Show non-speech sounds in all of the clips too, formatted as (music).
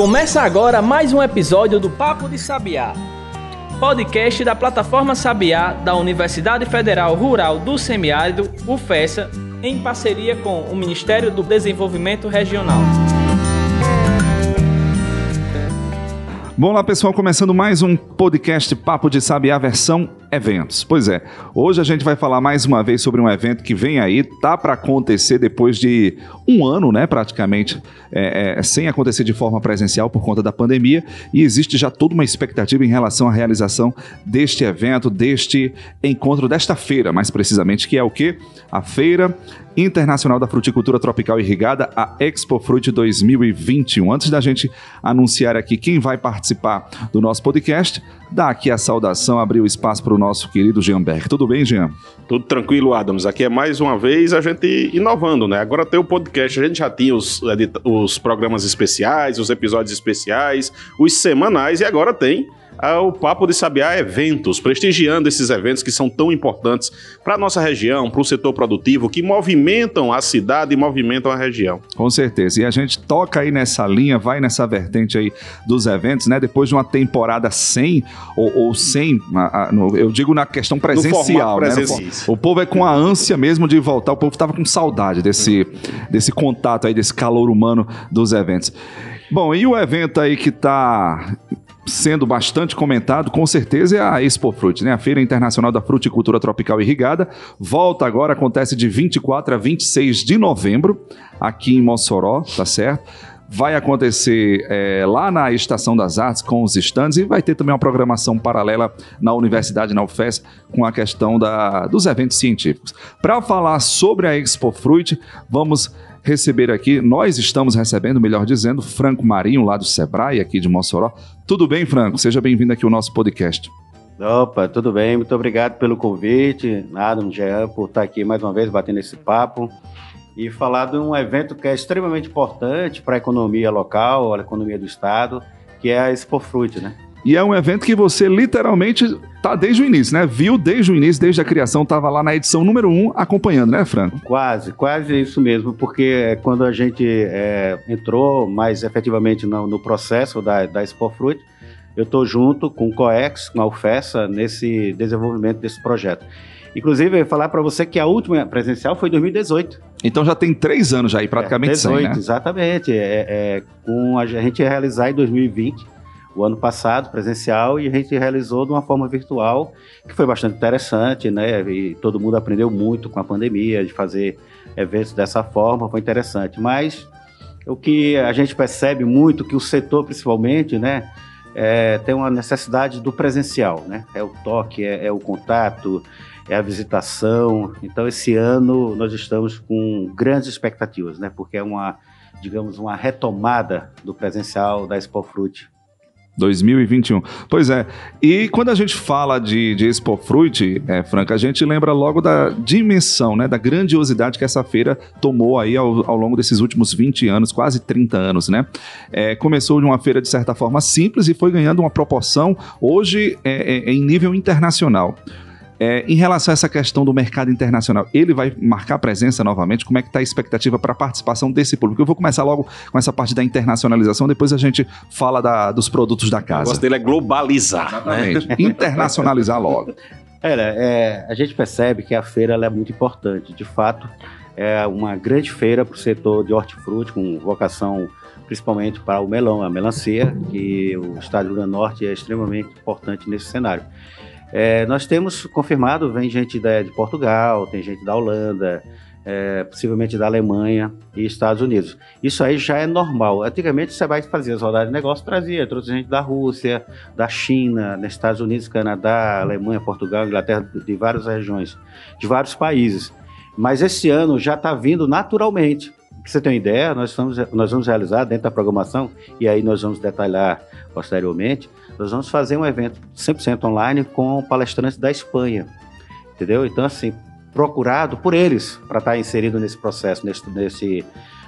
Começa agora mais um episódio do Papo de Sabiá, podcast da plataforma Sabiá da Universidade Federal Rural do Semiárido, UFESA, em parceria com o Ministério do Desenvolvimento Regional. Bom lá, pessoal, começando mais um podcast Papo de Sabiá versão eventos. Pois é, hoje a gente vai falar mais uma vez sobre um evento que vem aí, tá para acontecer depois de um ano, né, praticamente, é, é, sem acontecer de forma presencial por conta da pandemia, e existe já toda uma expectativa em relação à realização deste evento, deste encontro, desta feira, mais precisamente, que é o que? A Feira Internacional da Fruticultura Tropical Irrigada, a Expo Fruit 2021. Antes da gente anunciar aqui quem vai participar do nosso podcast, dá aqui a saudação, abrir o espaço para o nosso querido Jean Berg. Tudo bem, Jean? Tudo tranquilo, Adams. Aqui é mais uma vez a gente inovando, né? Agora tem o podcast, a gente já tinha os, os programas especiais, os episódios especiais, os semanais e agora tem o Papo de Sabiá Eventos, prestigiando esses eventos que são tão importantes para a nossa região, para o setor produtivo, que movimentam a cidade e movimentam a região. Com certeza. E a gente toca aí nessa linha, vai nessa vertente aí dos eventos, né? Depois de uma temporada sem, ou, ou sem, eu digo na questão presencial, né? o povo é com a ânsia mesmo de voltar, o povo estava com saudade desse, desse contato aí, desse calor humano dos eventos. Bom, e o evento aí que está sendo bastante comentado, com certeza, é a Expo Fruit, né? A Feira Internacional da Fruticultura Tropical Irrigada. Volta agora, acontece de 24 a 26 de novembro, aqui em Mossoró, tá certo? Vai acontecer é, lá na Estação das Artes com os estandes e vai ter também uma programação paralela na Universidade, na UFES, com a questão da, dos eventos científicos. Para falar sobre a Expo Fruit, vamos receber aqui, nós estamos recebendo, melhor dizendo, Franco Marinho, lá do Sebrae, aqui de Mossoró. Tudo bem, Franco? Seja bem-vindo aqui ao nosso podcast. Opa, tudo bem, muito obrigado pelo convite, Adam, Jean, por estar aqui mais uma vez batendo esse papo e falar de um evento que é extremamente importante para a economia local, a economia do estado, que é a Expo Fruit, né? E é um evento que você literalmente tá desde o início, né? Viu desde o início, desde a criação, tava lá na edição número um acompanhando, né, Franco? Quase, quase isso mesmo, porque quando a gente é, entrou mais efetivamente no, no processo da, da Expo Fruit, eu estou junto com o COEX, com a UFESA, nesse desenvolvimento desse projeto. Inclusive, eu ia falar para você que a última presencial foi em 2018. Então já tem três anos aí, praticamente é, 18, 100, né? Exatamente. É, é, com a, a gente ia realizar em 2020 o ano passado, presencial, e a gente realizou de uma forma virtual, que foi bastante interessante, né? E todo mundo aprendeu muito com a pandemia, de fazer eventos dessa forma, foi interessante. Mas o que a gente percebe muito, que o setor principalmente, né? É, tem uma necessidade do presencial, né? É o toque, é, é o contato, é a visitação. Então, esse ano nós estamos com grandes expectativas, né? Porque é uma, digamos, uma retomada do presencial da Expo Fruit 2021. Pois é. E quando a gente fala de, de Expo Fruit, é, Franca, a gente lembra logo da dimensão, né, da grandiosidade que essa feira tomou aí ao, ao longo desses últimos 20 anos, quase 30 anos, né? É, começou de uma feira, de certa forma, simples e foi ganhando uma proporção hoje é, é em nível internacional. É, em relação a essa questão do mercado internacional, ele vai marcar presença novamente? Como é que está a expectativa para a participação desse público? Eu vou começar logo com essa parte da internacionalização, depois a gente fala da, dos produtos da casa. O negócio dele é globalizar. Exatamente. Né? (laughs) Internacionalizar logo. É, é, a gente percebe que a feira é muito importante. De fato, é uma grande feira para o setor de hortifruti, com vocação principalmente para o melão, a melancia, que o estado do Rio Grande do Norte é extremamente importante nesse cenário. É, nós temos confirmado, vem gente da, de Portugal, tem gente da Holanda, é, possivelmente da Alemanha e Estados Unidos. Isso aí já é normal. Antigamente você vai fazer as rodadas de negócio, trazia, trouxe gente da Rússia, da China, dos Estados Unidos, Canadá, Alemanha, Portugal, Inglaterra, de várias regiões, de vários países. Mas esse ano já está vindo naturalmente. Para você ter uma ideia, nós, estamos, nós vamos realizar dentro da programação, e aí nós vamos detalhar posteriormente, nós vamos fazer um evento 100% online com palestrantes da Espanha, entendeu? Então, assim, procurado por eles para estar tá inserido nesse processo, nesse, nesse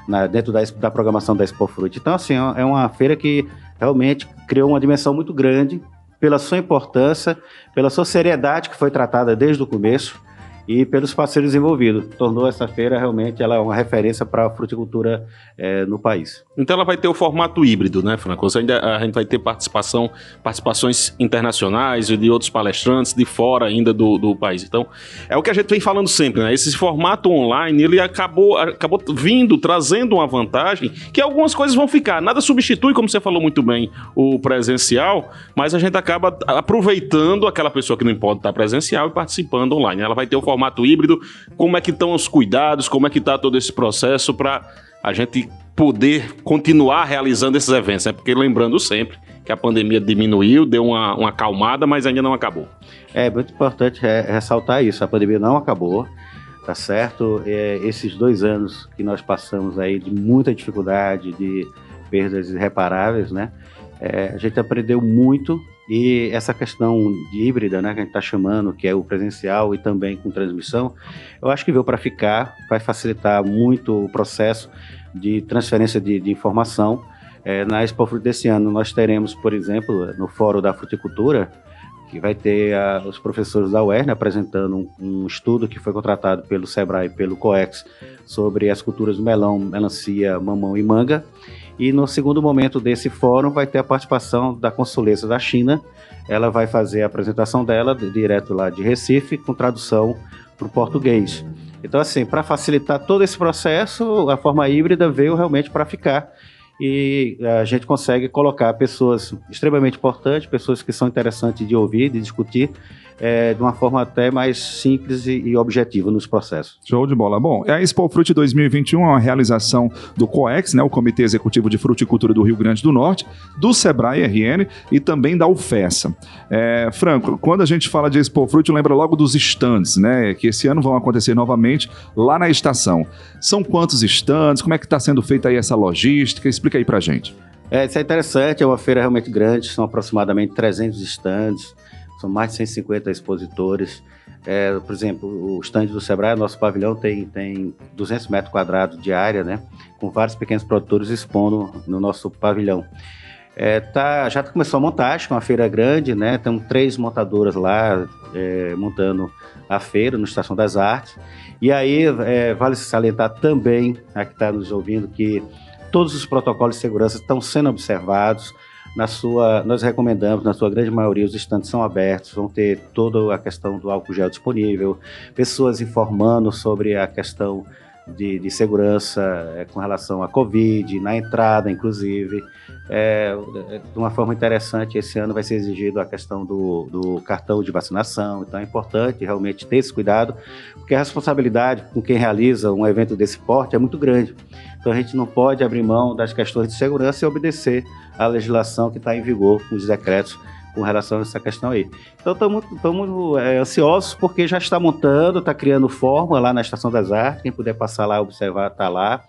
na, dentro da, da, programação da Expo Fruit. Então, assim, é uma feira que realmente criou uma dimensão muito grande pela sua importância, pela sua seriedade que foi tratada desde o começo e pelos parceiros envolvidos. Tornou essa feira realmente ela é uma referência para a fruticultura é, no país. Então ela vai ter o formato híbrido, né, Franco? Ainda a gente vai ter participação, participações internacionais e de outros palestrantes de fora ainda do, do país. Então é o que a gente vem falando sempre, né? Esse formato online ele acabou, acabou vindo trazendo uma vantagem que algumas coisas vão ficar. Nada substitui, como você falou muito bem, o presencial, mas a gente acaba aproveitando aquela pessoa que não pode estar presencial e participando online. Ela vai ter o formato híbrido. Como é que estão os cuidados? Como é que está todo esse processo para a gente poder continuar realizando esses eventos, né? Porque lembrando sempre que a pandemia diminuiu, deu uma, uma acalmada, mas ainda não acabou. É muito importante ressaltar isso. A pandemia não acabou, tá certo? É, esses dois anos que nós passamos aí de muita dificuldade, de perdas irreparáveis, né? É, a gente aprendeu muito e essa questão de híbrida, né, que a gente está chamando, que é o presencial e também com transmissão, eu acho que veio para ficar, vai facilitar muito o processo de transferência de, de informação. É, na Expo Fruto desse ano, nós teremos, por exemplo, no Fórum da Fruticultura, que vai ter a, os professores da UERN apresentando um, um, estudo que foi contratado pelo SEBRAE e pelo COEX sobre as culturas melão, melancia, mamão e manga. E no segundo momento desse fórum vai ter a participação da consulência da China. Ela vai fazer a apresentação dela direto lá de Recife, com tradução para o português. Então, assim, para facilitar todo esse processo, a forma híbrida veio realmente para ficar e a gente consegue colocar pessoas extremamente importantes, pessoas que são interessantes de ouvir, de discutir, é, de uma forma até mais simples e, e, objetiva nos processos. Show de bola. Bom, a Expo Fruit 2021 é uma realização do COEX, né, o Comitê Executivo de Fruticultura do Rio Grande do Norte, do Sebrae RN e também da UFESA. É, Franco, quando a gente fala de Expo Fruit, lembra logo dos stands, né, que esse ano vão acontecer novamente lá na estação. São quantos stands? Como é que está sendo feita aí essa logística? Explica aí pra gente. É, isso é interessante, é uma feira realmente grande, são aproximadamente 300 stands, são mais de 150 expositores. É, por exemplo, o stand do Sebrae, nosso pavilhão tem, tem 200 metros quadrados de área, né? Com vários pequenos produtores expondo no nosso pavilhão. É, tá, já começou a montagem, é uma feira grande, né? Tem três montadoras lá é, montando a feira no Estação das Artes. E aí, é, vale salientar também, a que está nos ouvindo, que todos os protocolos de segurança estão sendo observados na sua, nós recomendamos, na sua grande maioria, os estantes são abertos, vão ter toda a questão do álcool gel disponível, pessoas informando sobre a questão de, de segurança é, com relação à Covid, na entrada, inclusive. É, de uma forma interessante, esse ano vai ser exigido a questão do, do cartão de vacinação, então é importante realmente ter esse cuidado, porque a responsabilidade com quem realiza um evento desse porte é muito grande. Então a gente não pode abrir mão das questões de segurança e obedecer à legislação que está em vigor os decretos com relação a essa questão aí. Então estamos é, ansiosos porque já está montando, está criando forma lá na Estação das Artes, quem puder passar lá observar está lá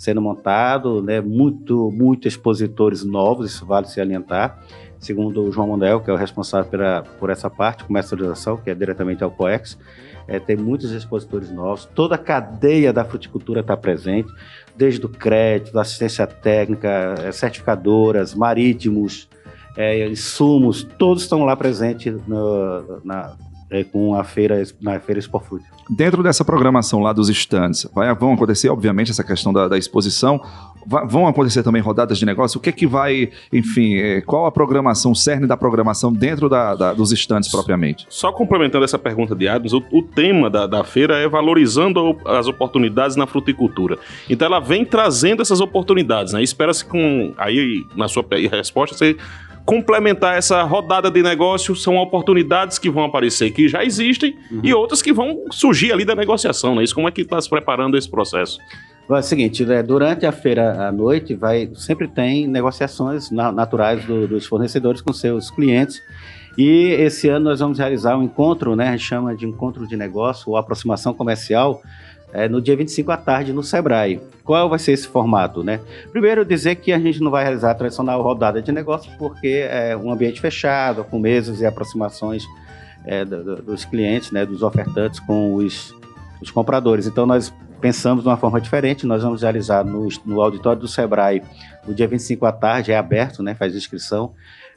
sendo montado, né, muito, muito expositores novos, isso vale se alientar, segundo o João Mondel, que é o responsável pela, por essa parte, comercialização, que é diretamente ao COEX, é, tem muitos expositores novos, toda a cadeia da fruticultura está presente, desde o crédito, assistência técnica, é, certificadoras, marítimos, é, insumos, todos estão lá presentes no, na, é, com a feira, na feira Expo Fruit. Dentro dessa programação lá dos stands, vai, vão acontecer, obviamente, essa questão da, da exposição, vai, vão acontecer também rodadas de negócio, o que é que vai, enfim, é, qual a programação, o cerne da programação dentro da, da, dos stands propriamente? Só complementando essa pergunta de Adams, o, o tema da, da feira é valorizando as oportunidades na fruticultura. Então ela vem trazendo essas oportunidades, né? Espera-se com, aí na sua resposta, você complementar essa rodada de negócio são oportunidades que vão aparecer que já existem uhum. e outras que vão surgir ali da negociação, né? Isso como é que está se preparando esse processo? É o seguinte, né, durante a feira à noite vai sempre tem negociações naturais do, dos fornecedores com seus clientes e esse ano nós vamos realizar um encontro, né, a gente chama de encontro de negócio ou aproximação comercial é, no dia 25 à tarde no Sebrae. Qual vai ser esse formato, né? Primeiro, dizer que a gente não vai realizar a tradicional rodada de negócios, porque é um ambiente fechado, com mesas e aproximações é, do, dos clientes, né, dos ofertantes com os, os compradores. Então, nós pensamos de uma forma diferente, nós vamos realizar no, no auditório do Sebrae no dia 25 à tarde, é aberto, né, faz inscrição.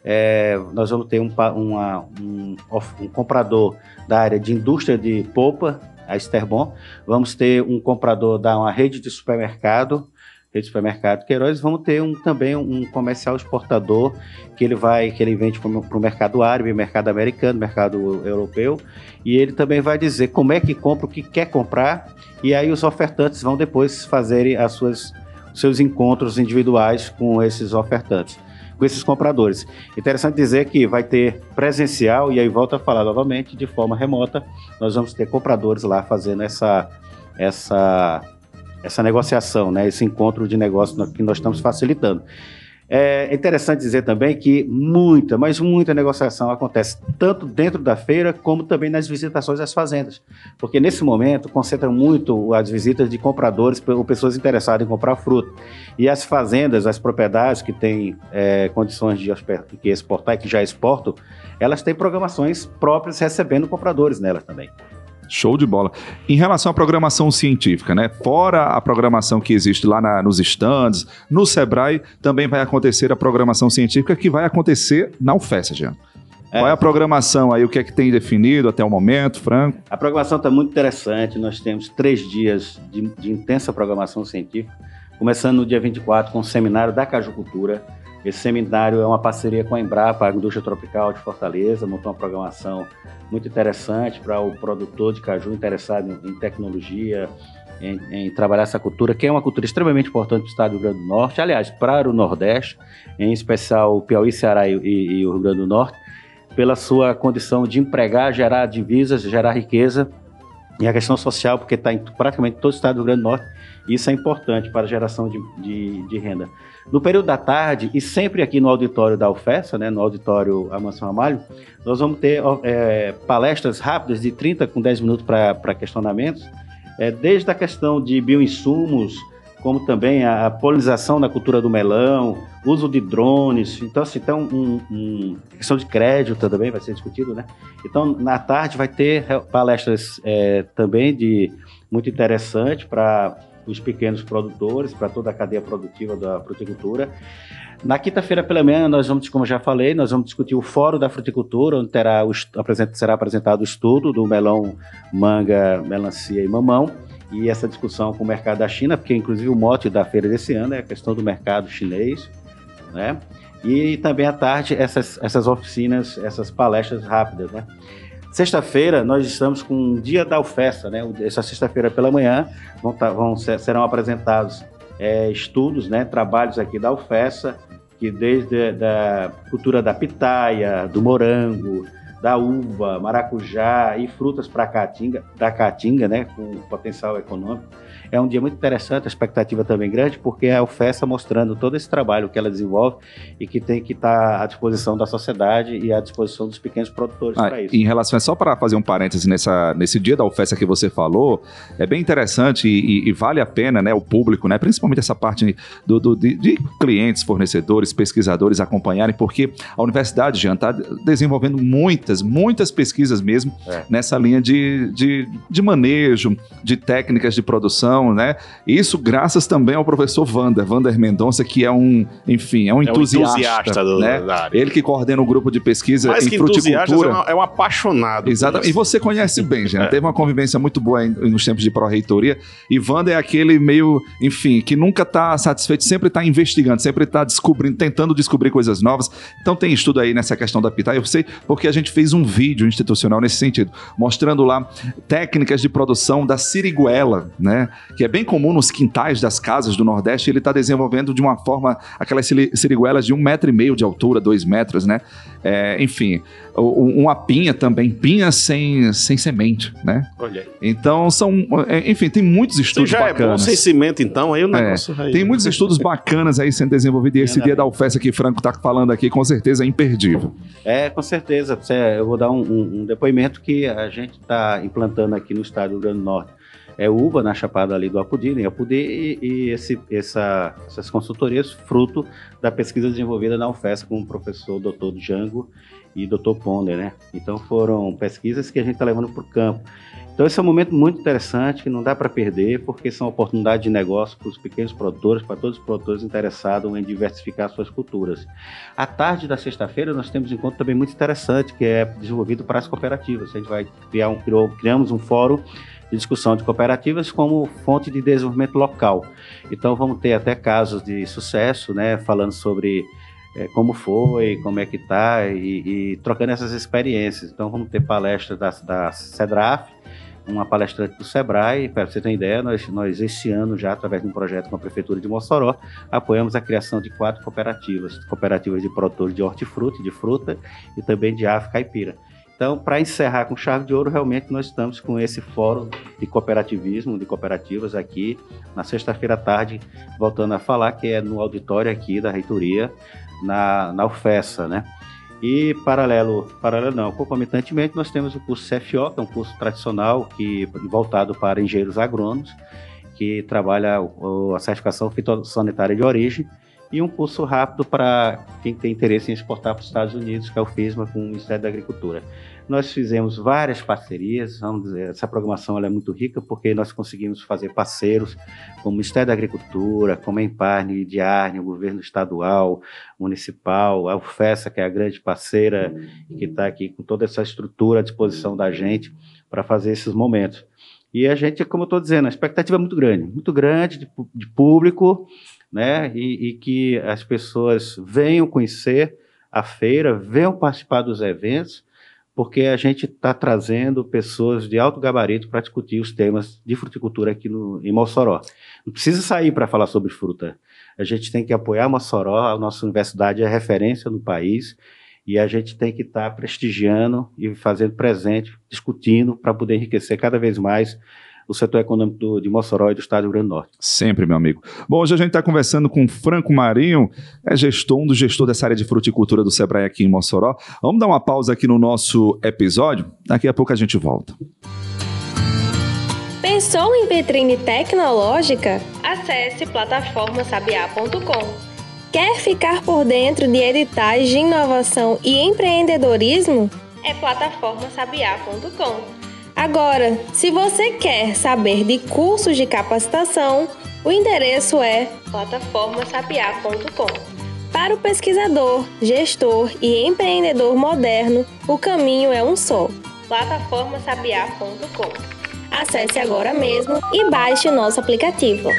É, nós vamos ter um, uma, um, um comprador da área de indústria de polpa, a Esterbon, vamos ter um comprador da uma rede de supermercado, rede de supermercado Queiroz, vamos ter um, também um comercial exportador que ele vai, que ele vende para o mercado árabe, mercado americano, mercado europeu, e ele também vai dizer como é que compra, o que quer comprar, e aí os ofertantes vão depois fazerem as suas seus encontros individuais com esses ofertantes, com esses compradores. Interessante dizer que vai ter presencial, e aí volta a falar novamente, de forma remota, nós vamos ter compradores lá fazendo essa, essa, essa negociação, né, esse encontro de negócio que nós estamos facilitando. É interessante dizer também que muita, mas muita negociação acontece tanto dentro da feira como também nas visitações às fazendas, porque nesse momento concentra muito as visitas de compradores ou pessoas interessadas em comprar fruta. E as fazendas, as propriedades que têm é, condições de exportar e que já exportam, elas têm programações próprias recebendo compradores nelas também. Show de bola. Em relação à programação científica, né? Fora a programação que existe lá na, nos stands, no Sebrae também vai acontecer a programação científica que vai acontecer na UFES, Jean. É. Qual é a programação aí? O que é que tem definido até o momento, Franco? A programação está muito interessante. Nós temos três dias de, de intensa programação científica, começando no dia 24 com o seminário da cajucultura esse seminário é uma parceria com a Embrapa, a Indústria Tropical de Fortaleza, montou uma programação muito interessante para o produtor de caju interessado em, tecnologia, em, em, trabalhar essa cultura, que é uma cultura extremamente importante para o estado do Rio Grande do Norte, aliás, para o Nordeste, em especial o Piauí, Ceará e, e, e o Rio Grande do Norte, pela sua condição de empregar, gerar divisas, gerar riqueza, e a questão social, porque está em praticamente todo o estado do Rio Grande do Norte, e isso é importante para a geração de, de, de renda. No período da tarde, e sempre aqui no auditório da UFESA, né, no auditório Amansão Amalho, nós vamos ter é, palestras rápidas de 30 com 10 minutos para questionamentos, é, desde a questão de bioinsumos, como também a polinização na cultura do melão, uso de drones, então assim, então um, um, questão de crédito também vai ser discutido, né? Então na tarde vai ter palestras é, também de muito interessante para os pequenos produtores, para toda a cadeia produtiva da fruticultura. Na quinta-feira pela manhã, nós vamos, como já falei, nós vamos discutir o Fórum da Fruticultura, onde terá o, será apresentado o estudo do melão, manga, melancia e mamão, e essa discussão com o mercado da China, porque inclusive o mote da feira desse ano é a questão do mercado chinês, né? E também à tarde essas, essas oficinas, essas palestras rápidas, né? Sexta-feira nós estamos com o dia da UFESA, né? Essa sexta-feira pela manhã vão, tá, vão serão apresentados é, estudos, né? Trabalhos aqui da UFESA, que desde a cultura da pitaia, do morango, da uva, maracujá e frutas para caatinga, da caatinga, né? Com potencial econômico é um dia muito interessante, a expectativa também grande, porque é a UFESA mostrando todo esse trabalho que ela desenvolve e que tem que estar à disposição da sociedade e à disposição dos pequenos produtores ah, para isso. Em relação, é só para fazer um parêntese nessa, nesse dia da UFESA que você falou, é bem interessante e, e, e vale a pena, né, o público, né, principalmente essa parte do, do de, de, clientes, fornecedores, pesquisadores acompanharem, porque a universidade já está desenvolvendo muitas, muitas pesquisas mesmo é. nessa linha de, de, de manejo, de técnicas de produção, né? Isso graças também ao professor Vander, Vander Mendonça, que é um, enfim, é um entusiasta. É um entusiasta do, né? da área. Ele que coordena o grupo de pesquisa Mais em que fruticultura. É, um, é um apaixonado. Exatamente. E você conhece bem, já. (laughs) É. Teve uma convivência muito boa nos tempos de pró-reitoria. E Vander é aquele meio, enfim, que nunca está satisfeito, sempre está investigando, sempre está descobrindo, tentando descobrir coisas novas. Então tem estudo aí nessa questão da pitaia. Eu sei porque a gente fez um vídeo institucional nesse sentido, mostrando lá técnicas de produção da siriguela, né? Que é bem comum nos quintais das casas do Nordeste, ele está desenvolvendo de uma forma aquelas siriguelas de um metro e meio de altura, dois metros, né? É, enfim, uma pinha também, pinha sem, sem semente, né? Olha aí. Então são, é, enfim, tem muitos estudos Você já bacanas. é bom sem cimento então, aí o é, negócio é, Tem muitos estudos bacanas aí sendo desenvolvidos e esse dia da UFES que Franco está falando aqui, com certeza é imperdível. É, com certeza. Eu vou dar um, um, um depoimento que a gente está implantando aqui no estado do Rio Grande do Norte é uva na chapada ali do Apudi, em Apudi, e, e esse, essa, essas consultorias fruto da pesquisa desenvolvida na UFES com o professor Dr. Django e Dr. Ponder, né? Então foram pesquisas que a gente está levando para o campo. Então esse é um momento muito interessante que não dá para perder, porque são oportunidades de negócio para os pequenos produtores, para todos os produtores interessados em diversificar suas culturas. À tarde da sexta-feira nós temos um encontro também muito interessante que é desenvolvido para as cooperativas. A gente vai criar um criamos um fórum de discussão de cooperativas como fonte de desenvolvimento local. Então vamos ter até casos de sucesso, né, falando sobre é, como foi, como é que está e, e, trocando essas experiências. Então vamos ter palestras da, da CEDRAF, uma palestrante do Sebrae, para você ter uma ideia, nós, nós esse ano já, através de um projeto com a Prefeitura de Mossoró, apoiamos a criação de quatro cooperativas, cooperativas de produtores de hortifruti, de fruta e também de ave caipira. Então, para encerrar com chave de ouro, realmente nós estamos com esse fórum de cooperativismo, de cooperativas aqui, na sexta-feira à tarde, voltando a falar, que é no auditório aqui da reitoria, na, na UFESA, né? E paralelo, paralelo não, concomitantemente nós temos o curso CFO, que é um curso tradicional que voltado para engenheiros agrônomos, que trabalha a certificação fitossanitária de origem, e um curso rápido para quem tem interesse em exportar para os Estados Unidos, que é o FISMA com o Ministério da Agricultura. Nós fizemos várias parcerias, vamos dizer, essa programação é muito rica porque nós conseguimos fazer parceiros como o Ministério da Agricultura, como a Emparne, Diarne, o governo estadual, municipal, a UFESA, que é a grande parceira que está aqui com toda essa estrutura à disposição da gente para fazer esses momentos. E a gente, como eu estou dizendo, a expectativa é muito grande, muito grande de, de público, né? E, e, que as pessoas venham conhecer a feira, venham participar dos eventos, porque a gente está trazendo pessoas de alto gabarito para discutir os temas de fruticultura aqui no, em Mossoró. Não precisa sair para falar sobre fruta. A gente tem que apoiar Mossoró, a nossa universidade é referência no país, e a gente tem que estar tá prestigiando e fazendo presente, discutindo, para poder enriquecer cada vez mais o setor econômico do, de Mossoró e do estado do Rio Grande do Norte. Sempre, meu amigo. Bom, hoje a gente está conversando com Franco Marinho, é gestor, um dos gestores dessa área de fruticultura do Sebrae aqui em Mossoró. Vamos dar uma pausa aqui no nosso episódio, daqui a pouco a gente volta. Pensou em vitrine tecnológica? Acesse plataformasabiá.com. Quer ficar por dentro de editais de inovação e empreendedorismo? É plataformasabiá.com. Agora, se você quer saber de cursos de capacitação, o endereço é plataformasapiá.com. Para o pesquisador, gestor e empreendedor moderno, o caminho é um só: plataformasapiá.com. Acesse agora mesmo e baixe o nosso aplicativo.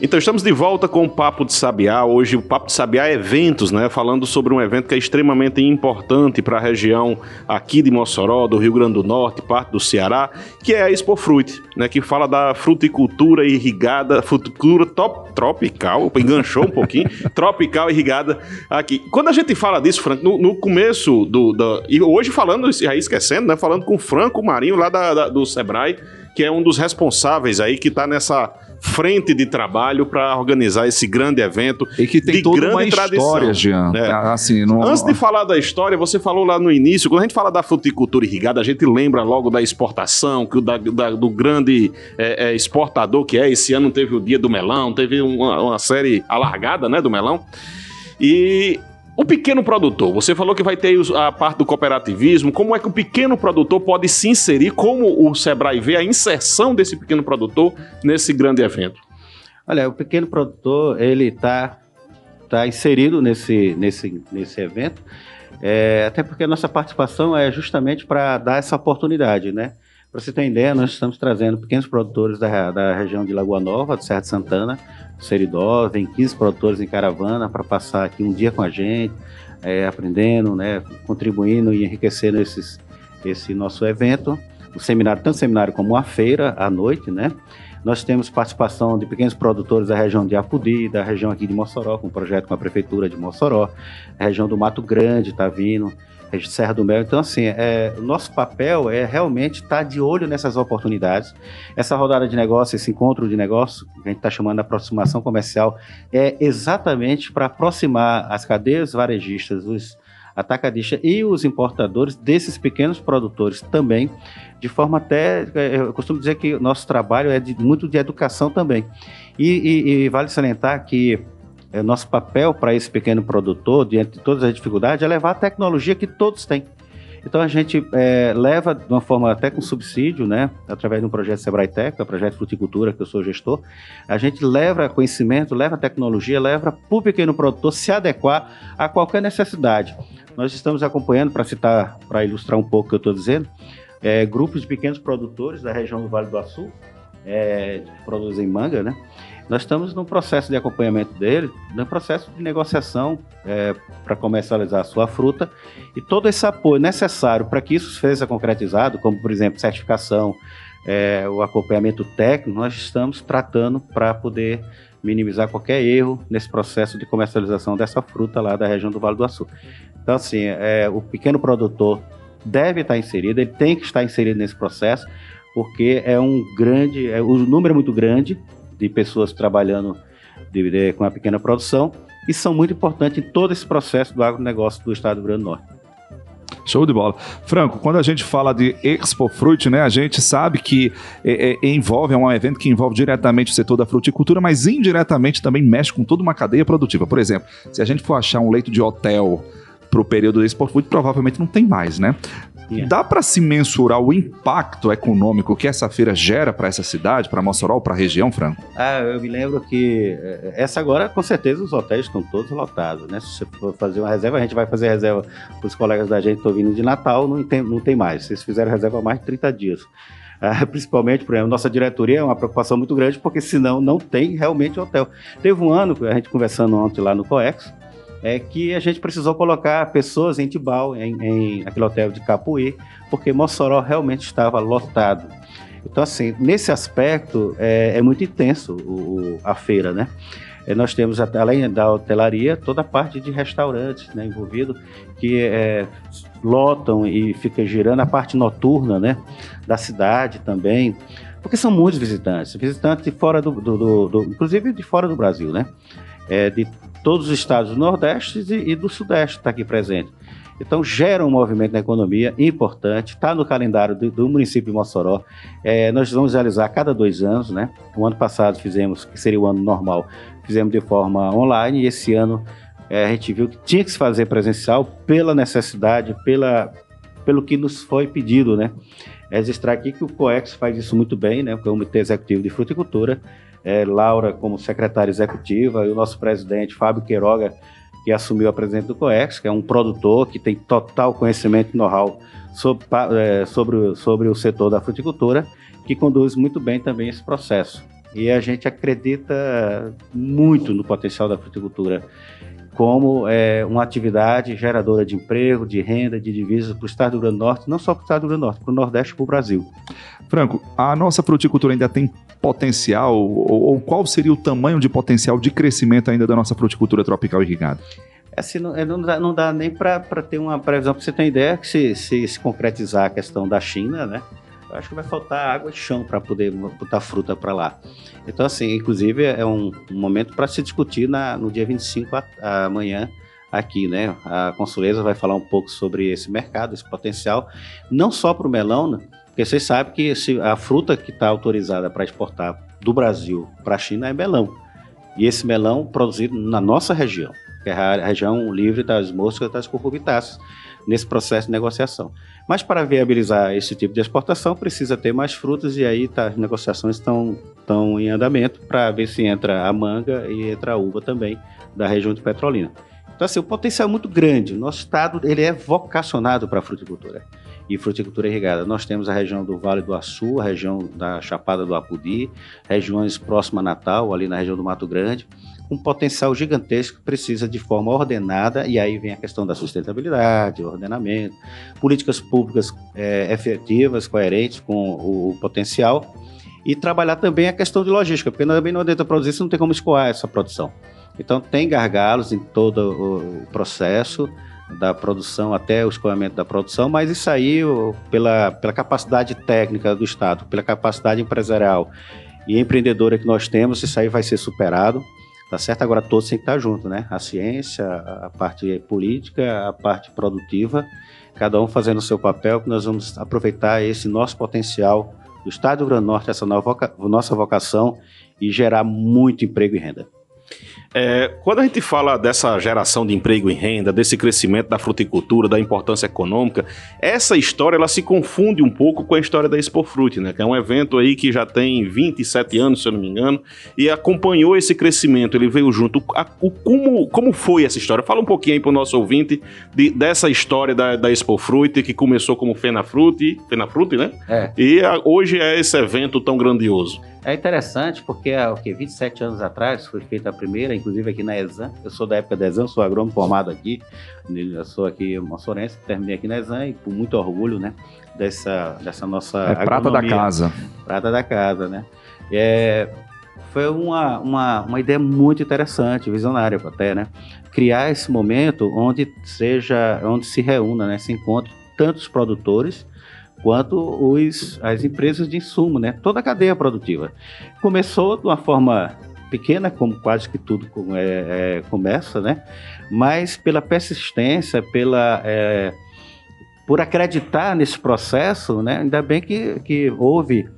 Então estamos de volta com o Papo de Sabiá. Hoje o Papo de Sabiá é eventos, né? Falando sobre um evento que é extremamente importante para a região aqui de Mossoró, do Rio Grande do Norte, parte do Ceará, que é a Expo Fruit, né? Que fala da fruticultura irrigada, fruticultura top, tropical, enganchou um pouquinho, (laughs) tropical irrigada aqui. Quando a gente fala disso, Franco, no, no começo do, do, e hoje falando, aí esquecendo, né? Falando com o Franco Marinho lá da, da, do Sebrae, que é um dos responsáveis aí que está nessa frente de trabalho para organizar esse grande evento. E que tem de toda grande uma tradição. história, Jean. É. Assim, não... Antes de falar da história, você falou lá no início, quando a gente fala da fruticultura irrigada, a gente lembra logo da exportação, que da, da, do grande é, é, exportador que é. Esse ano teve o Dia do Melão, teve uma, uma série alargada né, do melão. E o pequeno produtor, você falou que vai ter a parte do cooperativismo. Como é que o pequeno produtor pode se inserir? Como o Sebrae vê a inserção desse pequeno produtor nesse grande evento? Olha, o pequeno produtor ele está tá inserido nesse, nesse, nesse evento, é, até porque a nossa participação é justamente para dar essa oportunidade, né? Para você ter ideia, nós estamos trazendo pequenos produtores da, da região de Lagoa Nova, do Serra de Santana, Seridó, vem 15 produtores em caravana para passar aqui um dia com a gente, é, aprendendo, né, contribuindo e enriquecendo esses, esse nosso evento. O seminário, tanto seminário como a feira à noite, né? Nós temos participação de pequenos produtores da região de Apudi, da região aqui de Mossoró, com um projeto com a Prefeitura de Mossoró, a região do Mato Grande está vindo, Serra do Mel. Então, assim, é, o nosso papel é realmente estar tá de olho nessas oportunidades. Essa rodada de negócio, esse encontro de negócio, que a gente está chamando de aproximação comercial, é exatamente para aproximar as cadeias varejistas, os atacadistas e os importadores desses pequenos produtores também, de forma até, é, eu costumo dizer que nosso trabalho é de, muito de educação também. E, e, e vale salientar que é, nosso papel para esse pequeno produtor, diante de todas as dificuldades, é levar a tecnologia que todos têm. Então a gente é, leva de uma forma até com subsídio, né, através de um projeto Sebrae Tech, o projeto Fruticultura, que eu sou gestor, a gente leva conhecimento, leva tecnologia, leva para o pequeno produtor se adequar a qualquer necessidade. Nós estamos acompanhando, para citar, para ilustrar um pouco o que eu estou dizendo, é, grupos de pequenos produtores da região do Vale do Açu, é, produzem manga, né? Nós estamos no processo de acompanhamento dele, no processo de negociação é, para comercializar a sua fruta e todo esse apoio necessário para que isso seja concretizado, como por exemplo certificação, é, o acompanhamento técnico, nós estamos tratando para poder minimizar qualquer erro nesse processo de comercialização dessa fruta lá da região do Vale do Açu. Então, assim, é, o pequeno produtor deve estar inserido, ele tem que estar inserido nesse processo, porque é um grande, é, o número é muito grande de pessoas trabalhando de, de, com a pequena produção e são muito importantes em todo esse processo do agronegócio do estado do Rio Grande do Norte. Show de bola. Franco, quando a gente fala de Expo Fruit, né, a gente sabe que é, é, envolve, é um evento que envolve diretamente o setor da fruticultura, mas indiretamente também mexe com toda uma cadeia produtiva. Por exemplo, se a gente for achar um leito de hotel para o período do Expo Fruit, provavelmente não tem mais, né? Yeah. Dá para se mensurar o impacto econômico que essa feira gera para essa cidade, para Mossoró, para a região, Franco? Ah, eu me lembro que eh, essa agora, com certeza, os hotéis estão todos lotados, né? Se você for fazer uma reserva, a gente vai fazer reserva para os colegas da gente que estão vindo de Natal, não tem, não tem mais. Vocês fizeram reserva há mais de 30 dias. Ah, (laughs) principalmente, por exemplo, nossa diretoria é uma preocupação muito grande, porque senão não tem realmente hotel. Teve um ano, a gente conversando ontem lá no COEX, é que a gente precisou colocar pessoas em Tibau, em, em aquele hotel de Capuí, porque Mossoró realmente estava lotado. Então, assim, nesse aspecto é, é muito intenso o, a feira, né? É, nós temos, além da hotelaria, toda a parte de restaurantes né, envolvido, que é, lotam e fica girando a parte noturna né, da cidade também, porque são muitos visitantes, visitantes de fora do, do, do, do inclusive de fora do Brasil, né? É, de todos os estados do Nordeste e, do Sudeste está aqui presente. Então gera um movimento na economia importante, está no calendário do, do, município de Mossoró. É, nós vamos realizar a cada dois anos, né? O ano passado fizemos, que seria o ano normal, fizemos de forma online e esse ano é, a gente viu que tinha que se fazer presencial pela necessidade, pela, pelo que nos foi pedido, né? Registrar aqui que o COEX faz isso muito bem, né? O Comitê Executivo de Fruticultura é, Laura como secretária executiva e o nosso presidente Fábio Queiroga, que assumiu a presidente do COEX, que é um produtor que tem total conhecimento e know-how sobre, é, sobre, sobre o setor da fruticultura, que conduz muito bem também esse processo. E a gente acredita muito no potencial da fruticultura como é, uma atividade geradora de emprego, de renda, de divisas para o estado do Rio Grande do Norte, não só para o estado do Rio Grande do Norte, para o Nordeste e para o Brasil. Franco, a nossa fruticultura ainda tem potencial, ou, ou, qual seria o tamanho de potencial de crescimento ainda da nossa fruticultura tropical irrigada? É assim, não, é, não, dá, não dá nem para ter uma previsão, para você ter uma ideia, que se, se, se concretizar a questão da China, né? eu acho que vai faltar água e chão para poder botar fruta para lá. Então, assim, inclusive é um, um momento para se discutir na, no dia 25 a, amanhã aqui, né? A Consuleza vai falar um pouco sobre esse mercado, esse potencial, não só para o melão, né? Porque vocês sabem que se a fruta que está autorizada para exportar do Brasil para a China é melão. E esse melão produzido na nossa região, que é a região livre das moscas das cucurbitáceas nesse processo de negociação. Mas para viabilizar esse tipo de exportação, precisa ter mais frutas e aí tá, as negociações estão, estão em andamento para ver se entra a manga e entra a uva também da região de Petrolina. Então, assim, o potencial é muito grande. Nosso estado ele é vocacionado para a fruticultura e fruticultura irrigada. Nós temos a região do Vale do Açu, a região da Chapada do Apudi, regiões próximas a Natal, ali na região do Mato Grande um potencial gigantesco que precisa de forma ordenada, e aí vem a questão da sustentabilidade, ordenamento, políticas públicas é, efetivas, coerentes com o, o, potencial, e trabalhar também a questão de logística, porque também não adianta produzir se não tem como escoar essa produção. Então, tem gargalos em todo o processo da produção até o escoamento da produção, mas isso aí, pela, pela capacidade técnica do Estado, pela capacidade empresarial e empreendedora que nós temos, isso aí vai ser superado. Tá certo? Agora todos têm que estar juntos, né? A ciência, a parte política, a parte produtiva, cada um fazendo o seu papel, que nós vamos aproveitar esse nosso potencial do Estado do Grande Norte, essa nova nossa vocação e gerar muito emprego e renda. É, quando a gente fala dessa geração de emprego e renda, desse crescimento da fruticultura, da importância econômica, essa história ela se confunde um pouco com a história da Expo Fruit, né? Que é um evento aí que já tem 27 anos, se eu não me engano, e acompanhou esse crescimento. Ele veio junto. A, o, como, como foi essa história? Fala um pouquinho aí para o nosso ouvinte de, dessa história da, da Expo Fruit, que começou como Fena Fruit, Fena Fruit, né? É. E a, hoje é esse evento tão grandioso. É interessante porque há o que, 27 anos atrás foi feita a primeira, inclusive aqui na Exam. Eu sou da época da Exam, sou agrônomo formado aqui. Eu sou aqui moçorense, terminei aqui na Exam e com muito orgulho, né? Dessa, dessa nossa. É prata da casa. Prata da casa, né? É, foi uma, uma, uma ideia muito interessante, visionária até, né? Criar esse momento onde seja, onde se reúna, né? Se encontre tantos produtores quanto os, as empresas de insumo, né? toda a cadeia produtiva. Começou de uma forma pequena, como quase que tudo é, é, começa, né? mas pela persistência, pela, é, por acreditar nesse processo, né? ainda bem que, que houve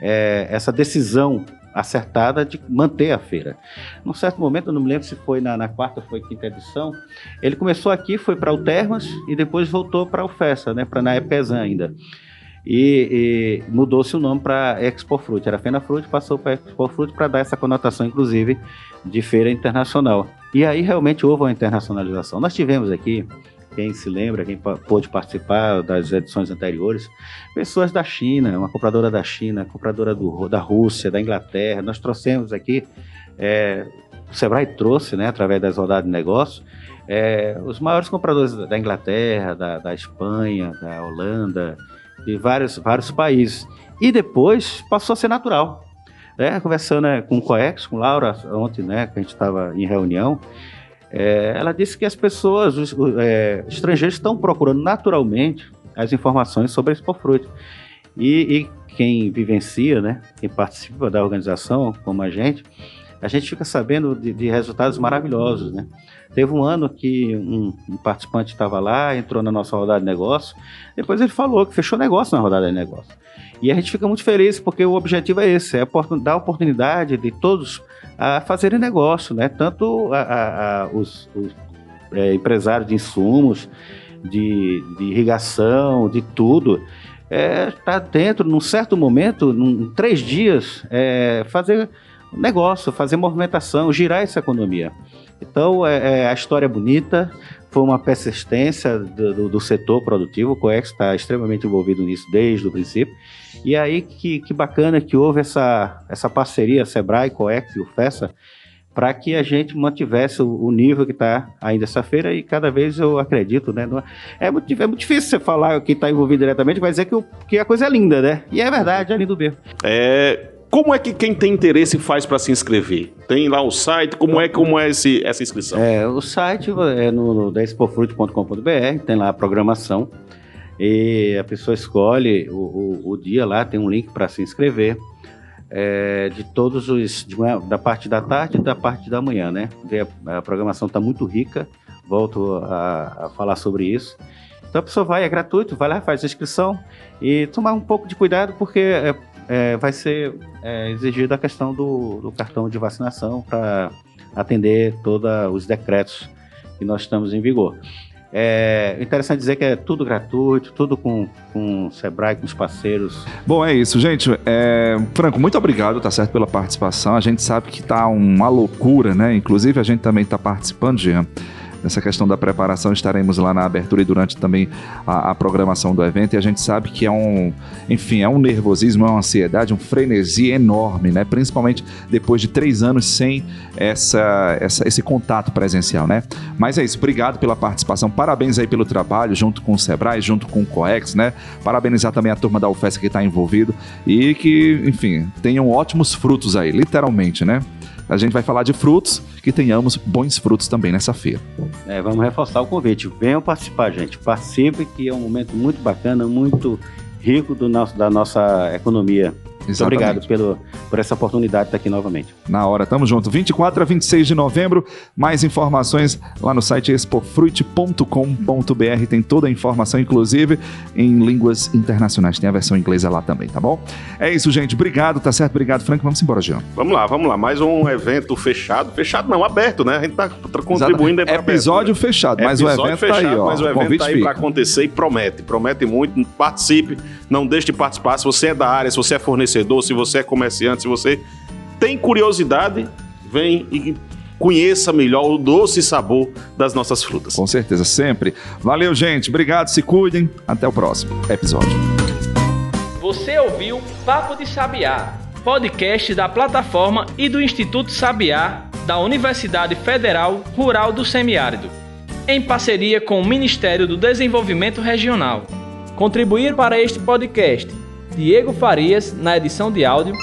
é, essa decisão acertada de manter a feira. Num certo momento, não me lembro se foi na, na quarta ou foi quinta edição, ele começou aqui, foi para o Termas e depois voltou para o Festa, né, para na época ainda e, e mudou-se o nome para Expo Fruit. Era Fena Fruit, passou para Expo Fruit para dar essa conotação, inclusive, de feira internacional. E aí realmente houve uma internacionalização. Nós tivemos aqui, quem se lembra, quem pôde participar das edições anteriores, pessoas da China, uma compradora da China, compradora do, da Rússia, da Inglaterra. Nós trouxemos aqui, é, o Sebrae trouxe, né, através das rodadas de negócio, é, os maiores compradores da Inglaterra, da, da Espanha, da Holanda, de vários, vários países. E depois passou a ser natural. Né? Conversando né, com o Coex, com Laura, ontem, né, que a gente estava em reunião, é, ela disse que as pessoas, os é, estrangeiros, estão procurando naturalmente as informações sobre a Expofruit. E, e quem vivencia, né, quem participa da organização, como a gente, a gente fica sabendo de, de resultados maravilhosos, né? Teve um ano que um, um participante estava lá, entrou na nossa rodada de negócio, depois ele falou que fechou negócio na rodada de negócio. E a gente fica muito feliz porque o objetivo é esse, é dar oportunidade de todos a fazerem negócio, né? Tanto a, a, a, os, os é, empresários de insumos, de, de irrigação, de tudo, está é, dentro, num certo momento, em três dias, é, fazer negócio, fazer movimentação, girar essa economia. Então, é, é, a história é bonita, foi uma persistência do, do, do setor produtivo, o COEX está extremamente envolvido nisso desde o princípio. E aí, que, que bacana que houve essa, essa parceria Sebrae, COEX e o FESA, para que a gente mantivesse o, nível que está ainda essa feira e cada vez eu acredito, né? É, é, muito, é muito difícil você falar quem está envolvido diretamente, vai dizer que, o, que a coisa é linda, né? E é verdade, é lindo mesmo. É, como é que quem tem interesse faz para se inscrever? Tem lá o site, como é como é esse, essa inscrição? É, o site é no, no despofruit.com.br, tem lá a programação e a pessoa escolhe o, o, o dia lá, tem um link para se inscrever. É, de todos os de da parte da tarde e da parte da manhã, né? A, a programação está muito rica, volto a, a falar sobre isso. Então a pessoa vai, é gratuito, vai lá, faz a inscrição e tomar um pouco de cuidado, porque é, é, vai ser é, exigida a questão do, do cartão de vacinação para atender todos os decretos que nós estamos em vigor. É interessante dizer que é tudo gratuito, tudo com, com o Sebrae, com os parceiros. Bom, é isso, gente. É, Franco, muito obrigado, tá certo, pela participação. A gente sabe que tá uma loucura, né? Inclusive, a gente também está participando, Jean nessa questão da preparação, estaremos lá na abertura e durante também a, a, programação do evento. E a gente sabe que é um, enfim, é um nervosismo, é uma ansiedade, um frenesi enorme, né? Principalmente depois de três anos sem essa, essa, esse contato presencial, né? Mas é isso, obrigado pela participação, parabéns aí pelo trabalho, junto com o Sebrae, junto com o Coex, né? Parabenizar também a turma da UFES que está envolvido e que, enfim, tenham ótimos frutos aí, literalmente, né? A gente vai falar de frutos, que tenhamos bons frutos também nessa feira. É, vamos reforçar o convite. Venham participar, gente. Participe, que é um momento muito bacana, muito rico do nosso, da nossa economia Muito obrigado pelo, por essa oportunidade de estar aqui novamente. Na hora, tamo junto. 24 a 26 de novembro, mais informações lá no site expofruit.com.br. Tem toda a informação, inclusive em línguas internacionais. Tem a versão inglesa lá também, tá bom? É isso, gente. Obrigado, tá certo? Obrigado, Frank. Vamos embora, Jean. Vamos lá, vamos lá. Mais um evento fechado. Fechado não, aberto, né? A gente tá contribuindo aí pra Episódio aberto, né? fechado, mas Episódio o evento fechado, tá aí, ó. Mas o evento tá aí pra acontecer e promete. Promete muito. Participe. Não deixe de participar. Se você é da área, se você é fornecedor, se você é comerciante, se você tem curiosidade, vem e conheça melhor o doce sabor das nossas frutas. Com certeza, sempre. Valeu, gente. Obrigado, se cuidem. Até o próximo episódio. Você ouviu Papo de Sabiá, podcast da plataforma e do Instituto Sabiá da Universidade Federal Rural do Semiárido, em parceria com o Ministério do Desenvolvimento Regional. Contribuir para este podcast Diego Farias na edição de áudio.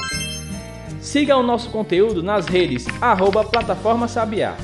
Siga o nosso conteúdo nas redes arroba Plataforma Sabiá.